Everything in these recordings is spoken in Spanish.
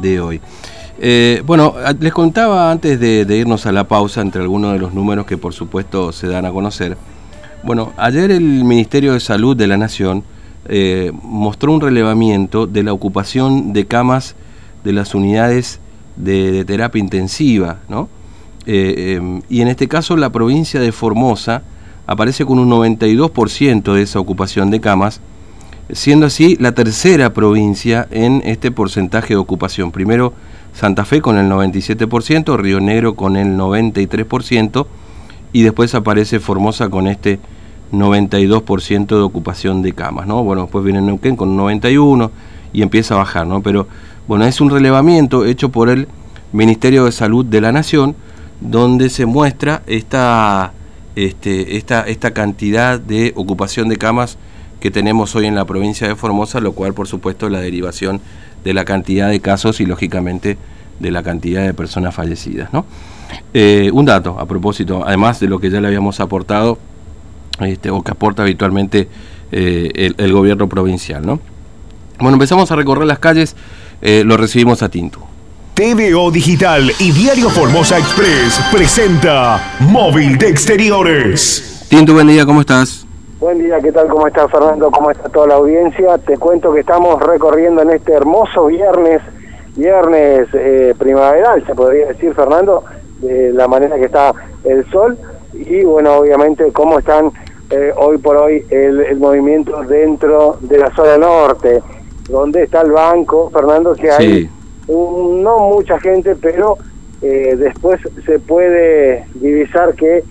de hoy. Eh, bueno, les contaba antes de, irnos a la pausa entre algunos de los números que por supuesto se dan a conocer. Bueno, ayer el Ministerio de Salud de la Nación eh, mostró un relevamiento de la ocupación de camas de las unidades de, terapia intensiva, ¿no? Eh, em, y en este caso la provincia de Formosa aparece con un 92% de esa ocupación de camas, siendo así la tercera provincia en este porcentaje de ocupación. Primero Santa Fe con el 97%, Río Negro con el 93% y después aparece Formosa con este 92% de ocupación de camas, ¿no? Bueno, después viene Neuquén con 91 y empieza a bajar, ¿no? Pero bueno, es un relevamiento hecho por el Ministerio de Salud de la Nación donde se muestra esta, este, esta, esta cantidad de ocupación de camas que tenemos hoy en la provincia de Formosa, lo cual por supuesto la derivación de la cantidad de casos y lógicamente de la cantidad de personas fallecidas. ¿no? Eh, un dato a propósito, además de lo que ya le habíamos aportado este, o que aporta habitualmente eh, el, gobierno provincial. ¿no? Bueno, empezamos a recorrer las calles, eh, lo recibimos a Tinto. TVO Digital y Diario Formosa Express presenta Móvil de Exteriores. Tinto, buen día, ¿cómo estás? Buen día, ¿qué tal? ¿Cómo está Fernando? ¿Cómo está toda la audiencia? Te cuento que estamos recorriendo en este hermoso viernes, viernes eh, primaveral, se podría decir, Fernando, de la manera que está el sol y bueno, obviamente cómo están eh, hoy por hoy el, movimiento dentro de la zona norte, donde está el banco, Fernando, que hay no mucha gente, pero eh, después se puede divisar que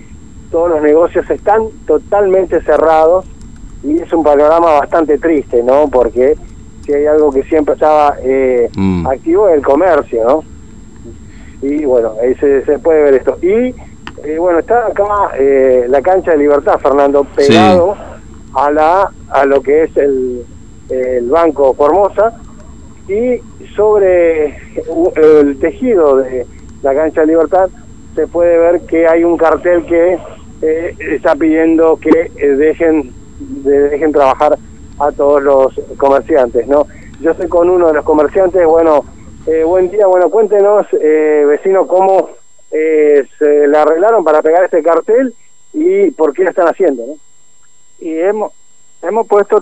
todos los negocios están totalmente cerrados y es un panorama bastante triste, ¿no? Porque si hay algo que siempre estaba eh, mm. activo es el comercio, ¿no? Y bueno, ahí se, puede ver esto. Y eh, bueno, está acá eh, la cancha de Libertad, Fernando, pegado a la a lo que es el, el Banco Formosa y sobre el tejido de la cancha de Libertad se puede ver que hay un cartel que eh, está pidiendo que eh, dejen dejen trabajar a todos los comerciantes, ¿no? Yo estoy con uno de los comerciantes, bueno, eh, buen día, bueno, cuéntenos, vecino, cómo se le arreglaron para pegar este cartel y por qué lo están haciendo. Y hemos hemos puesto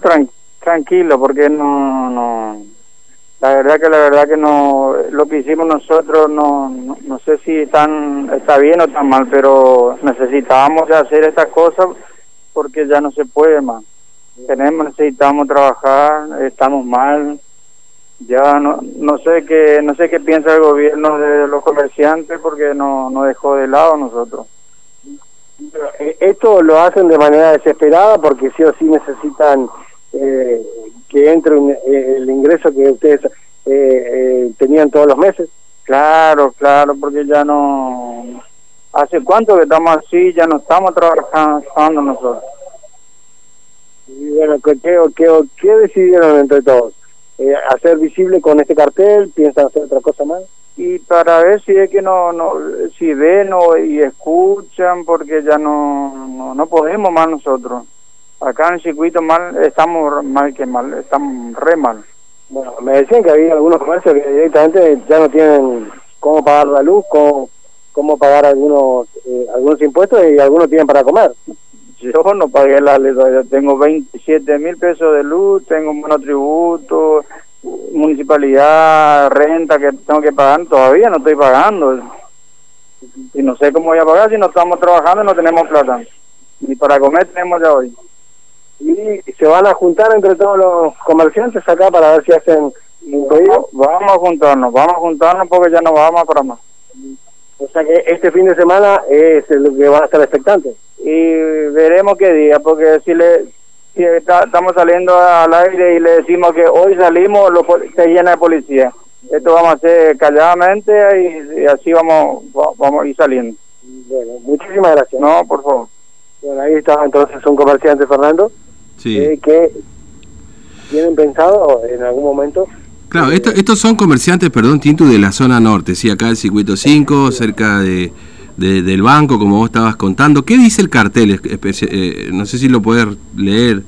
tranquilo porque no la verdad que la verdad que no lo que hicimos nosotros no, no, sé si tan está bien o tan mal pero necesitábamos hacer estas cosas porque ya no se puede más tenemos necesitamos trabajar estamos mal. Ya no no sé qué no sé qué piensa el gobierno de los comerciantes porque no nos dejó de lado nosotros. Eh, esto lo hacen de manera desesperada porque sí o sí necesitan eh, que entre eh, el ingreso que ustedes eh, eh, tenían todos los meses. Claro, claro, porque ya no... ¿Hace cuánto que estamos así? Ya no estamos trabajando nosotros. Y bueno, ¿qué, qué, qué decidieron entre todos? ¿Hacer visible con este cartel? ¿Piensan hacer otra cosa más? Y para ver si es que no, no si ven o, y escuchan, porque ya no, no, no podemos más nosotros acá en el circuito mal, estamos mal que mal, estamos re mal. Bueno, me decían que había algunos comercios que directamente ya no tienen cómo pagar la luz, cómo, cómo pagar algunos eh, algunos impuestos y algunos tienen para comer. Yo no pagué la luz, tengo 27 mil pesos de luz, tengo un tributo, municipalidad, renta que tengo que pagar, todavía no estoy pagando. Y no sé cómo voy a pagar si no estamos trabajando y no tenemos plata. Ni para comer tenemos ya hoy y se van a juntar entre todos los comerciantes acá para ver si hacen un pedido. Vamos a juntarnos, vamos a juntarnos porque ya no vamos para más. O sea que este fin de semana es lo que van a estar expectantes. Y veremos qué día, porque si le si estamos saliendo al aire y le decimos que hoy salimos, lo, se llena de policía. Esto vamos a hacer calladamente y, así vamos, vamos a ir saliendo. Bueno, muchísimas gracias. No, por favor. Bueno, ahí está entonces un comerciante, Fernando. Sí. Eh, que tienen pensado en algún momento Claro, estos son comerciantes, perdón, Tintu, de la zona norte, sí, acá el circuito 5, cerca de, del banco, como vos estabas contando. ¿Qué dice el cartel? Eh, no sé si lo podés leer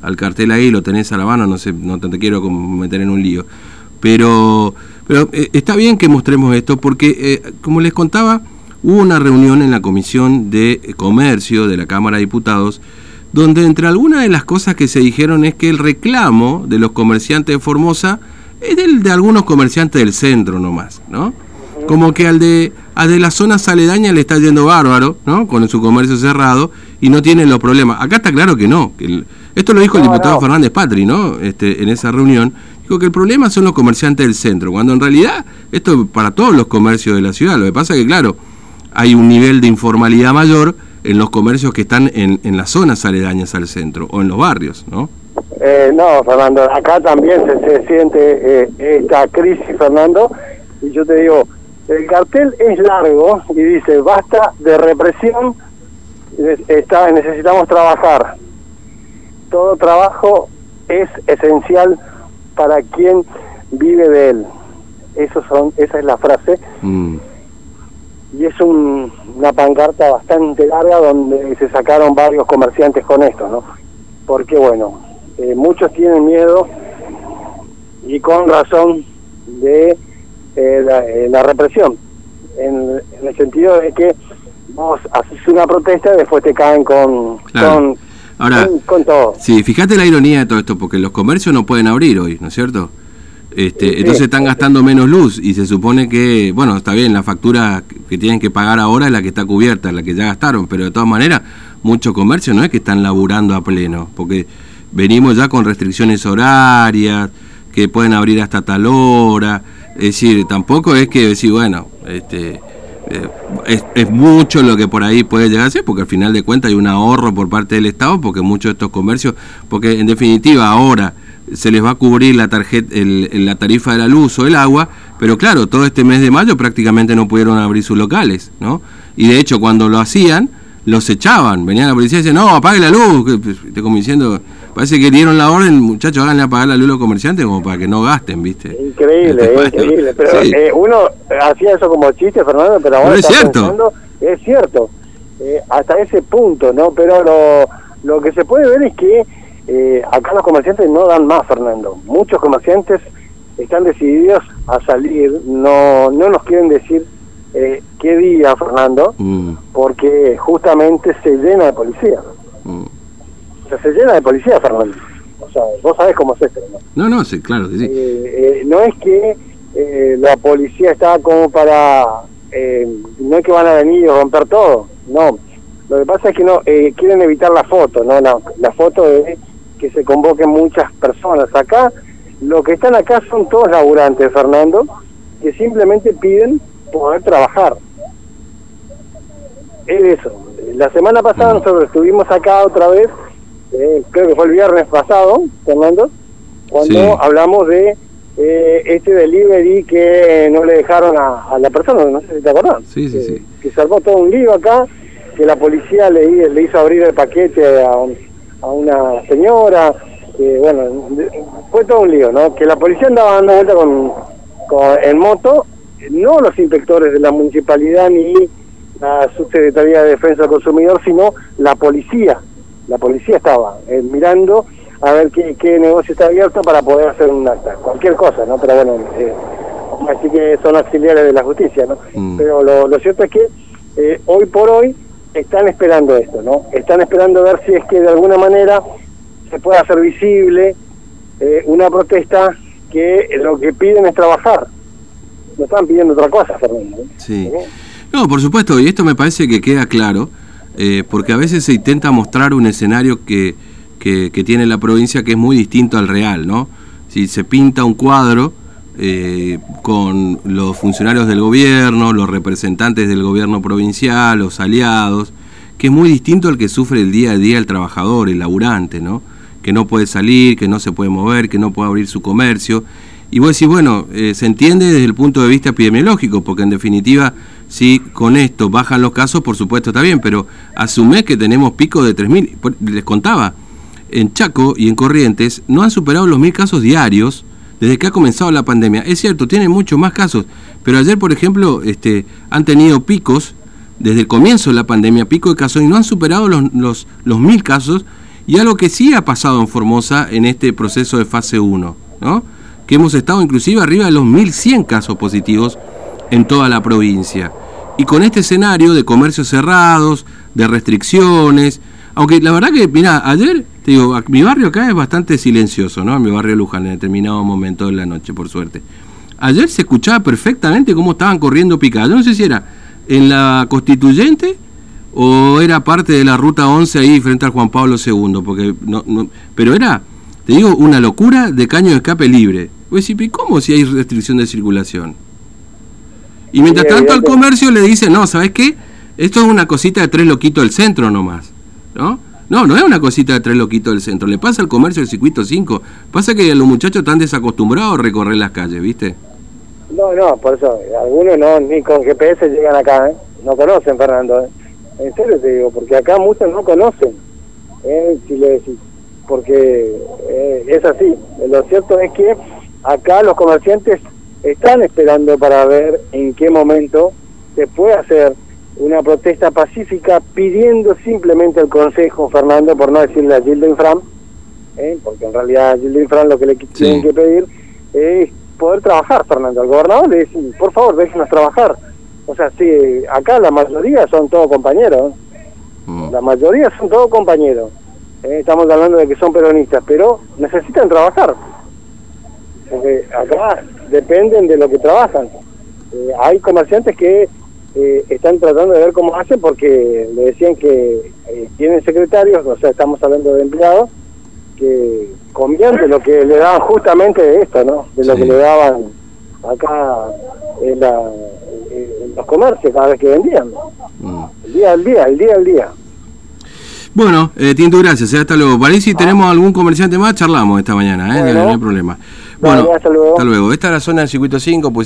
al cartel ahí, lo tenés a la mano, no sé, no te quiero meter en un lío. Pero, Pero eh, está bien que mostremos esto porque, eh, como les contaba, hubo una reunión en la Comisión de Comercio de la Cámara de Diputados, donde entre algunas de las cosas que se dijeron es que el reclamo de los comerciantes de Formosa es del de algunos comerciantes del centro nomás, ¿no? Como que al de, al de la zona aledañas le está yendo bárbaro, ¿no? Con su comercio cerrado y no tienen los problemas. Acá está claro que no. Que esto lo dijo el diputado Fernández Patri, ¿no? Este, en esa reunión. Dijo que el problema son los comerciantes del centro, cuando en realidad esto es para todos los comercios de la ciudad. Lo que pasa es que, claro, hay un nivel de informalidad mayor en los comercios que están en, en las zonas aledañas al centro o en los barrios, ¿no? Eh, no, Fernando, acá también se, siente eh, esta crisis, Fernando, y yo te digo, el cartel es largo y dice, basta de represión, está, necesitamos trabajar. Todo trabajo es esencial para quien vive de él. Eso son, esa es la frase. Mm. Y es una pancarta bastante larga donde se sacaron varios comerciantes con esto, ¿no? Porque bueno, eh, muchos tienen miedo y con razón de eh, eh, la, represión, en, el sentido de que vos haces una protesta y después te caen con, con, Ahora, con, todo. Sí, fíjate la ironía de todo esto, porque los comercios no pueden abrir hoy, ¿no es cierto? Este, entonces están gastando menos luz y se supone que, bueno, está bien, la factura que tienen que pagar ahora es la que está cubierta, la que ya gastaron, pero de todas maneras, muchos comercios no es que están laburando a pleno, porque venimos ya con restricciones horarias, que pueden abrir hasta tal hora, es decir, tampoco es que decir, bueno, este, eh, es, mucho lo que por ahí puede llegar a ser, porque al final de cuentas hay un ahorro por parte del Estado, porque muchos de estos comercios, porque en definitiva ahora se les va a cubrir la tarjeta, la tarifa de la luz o el agua, pero claro, todo este mes de mayo prácticamente no pudieron abrir sus locales, ¿no? Y de hecho cuando lo hacían, los echaban, venían la policía y decían, no, apague la luz, te como diciendo, Parece que dieron la orden, muchachos, háganle apagar la luz a los comerciantes como para que no gasten, ¿viste? Increíble, este, increíble. Pero eh, uno hacía eso como chiste, Fernando, pero ahora es cierto. es cierto, eh, hasta ese punto, ¿no? Pero lo, lo que se puede ver es que eh, acá los comerciantes no dan más, Fernando. Muchos comerciantes están decididos a salir, no, no nos quieren decir eh, qué día, Fernando, mm. porque justamente se llena de policía. Mm se llena de policía, Fernando. O sea, vos sabés cómo es esto, ¿no? No, no, sí, claro, sí. Eh, eh, no es que eh, la policía está como para... no es que van a venir y romper todo, no. Lo que pasa es que no quieren evitar la foto, ¿no? La, la foto de que se convoquen muchas personas. Acá, lo que están acá son todos laburantes, Fernando, que simplemente piden poder trabajar. Es eso. La semana pasada nosotros estuvimos acá otra vez eh, creo que fue el viernes pasado, Fernando, cuando hablamos de eh, este delivery que no le dejaron a, la persona, no sé si te acordás. Sí, sí, sí. Que salvó todo un lío acá, que la policía le, le hizo abrir el paquete a, a una señora, que bueno, fue todo un lío, ¿no? Que la policía andaba dando vuelta con, con, en moto, no los inspectores de la municipalidad ni la subsecretaría de Defensa del Consumidor, sino la policía la policía estaba eh, mirando a ver qué, qué, negocio está abierto para poder hacer un acta, cualquier cosa, ¿no? Pero bueno, eh, así que son auxiliares de la justicia, ¿no? Mm. Pero lo, cierto es que eh, hoy por hoy están esperando esto, ¿no? Están esperando ver si es que de alguna manera se puede hacer visible una protesta que lo que piden es trabajar. No están pidiendo otra cosa, Fernando. Sí. No, por supuesto, y esto me parece que queda claro eh, porque a veces se intenta mostrar un escenario que, que, tiene la provincia que es muy distinto al real, ¿no? Si se pinta un cuadro eh, con los funcionarios del gobierno, los representantes del gobierno provincial, los aliados, que es muy distinto al que sufre el día a día el trabajador, el laburante, ¿no? Que no puede salir, que no se puede mover, que no puede abrir su comercio. Y vos decís, bueno, eh, se entiende desde el punto de vista epidemiológico, porque en definitiva si con esto bajan los casos, por supuesto está bien, pero asume que tenemos pico de 3.000. Les contaba, en Chaco y en Corrientes no han superado los 1.000 casos diarios desde que ha comenzado la pandemia. Es cierto, tienen muchos más casos, pero ayer, por ejemplo, este, han tenido picos desde el comienzo de la pandemia, pico de casos, y no han superado los, 1.000 casos, y algo que sí ha pasado en Formosa en este proceso de fase 1, ¿no? que hemos estado inclusive arriba de los 1.100 casos positivos en toda la provincia. Y con este escenario de comercios cerrados, de restricciones, aunque la verdad que, mira, ayer, te digo, mi barrio acá es bastante silencioso, ¿no? Mi barrio Luján, en determinado momento de la noche, por suerte. Ayer se escuchaba perfectamente cómo estaban corriendo picadas. Yo no sé si era en la constituyente o era parte de la ruta 11 ahí frente al Juan Pablo II, porque no, no, pero era, te digo, una locura de caño de escape libre. Pues ¿y cómo si hay restricción de circulación? Y mientras tanto al comercio le dice, no, ¿sabes qué? Esto es una cosita de tres loquitos del centro nomás, ¿no? No, no es una cosita de tres loquitos del centro. Le pasa al comercio del circuito 5. Pasa que los muchachos están desacostumbrados a recorrer las calles, ¿viste? No, no, por eso, algunos no, ni con GPS llegan acá, ¿eh? No conocen, Fernando, ¿eh? En serio te digo, porque acá muchos no conocen, ¿eh? Si le decís, porque eh, es así. Lo cierto es que acá los comerciantes están esperando para ver en qué momento se puede hacer una protesta pacífica pidiendo simplemente al Consejo, Fernando, por no decirle a Gildo Infram, ¿eh? porque en realidad a Gildo Infram lo que le tienen que pedir es poder trabajar, Fernando. Al gobernador le dicen, por favor, déjenos trabajar. O sea, sí, acá la mayoría son todos compañeros. Mm. La mayoría son todos compañeros. ¿eh? estamos hablando de que son peronistas, pero necesitan trabajar. Porque acá dependen de lo que trabajan. Eh, hay comerciantes que eh, están tratando de ver cómo hacen porque le decían que eh, tienen secretarios, o sea, estamos hablando de empleados, que comían de lo que le daban justamente de esto, ¿no? De lo que le daban acá en, los comercios cada vez que vendían. Mm. El día al día, el día al día. Bueno, eh, Tinto, gracias. Hasta luego. Para si tenemos algún comerciante más, charlamos esta mañana, ¿eh? no hay problema. Bueno, hasta luego. Hasta luego. Esta es la zona del circuito 5, pues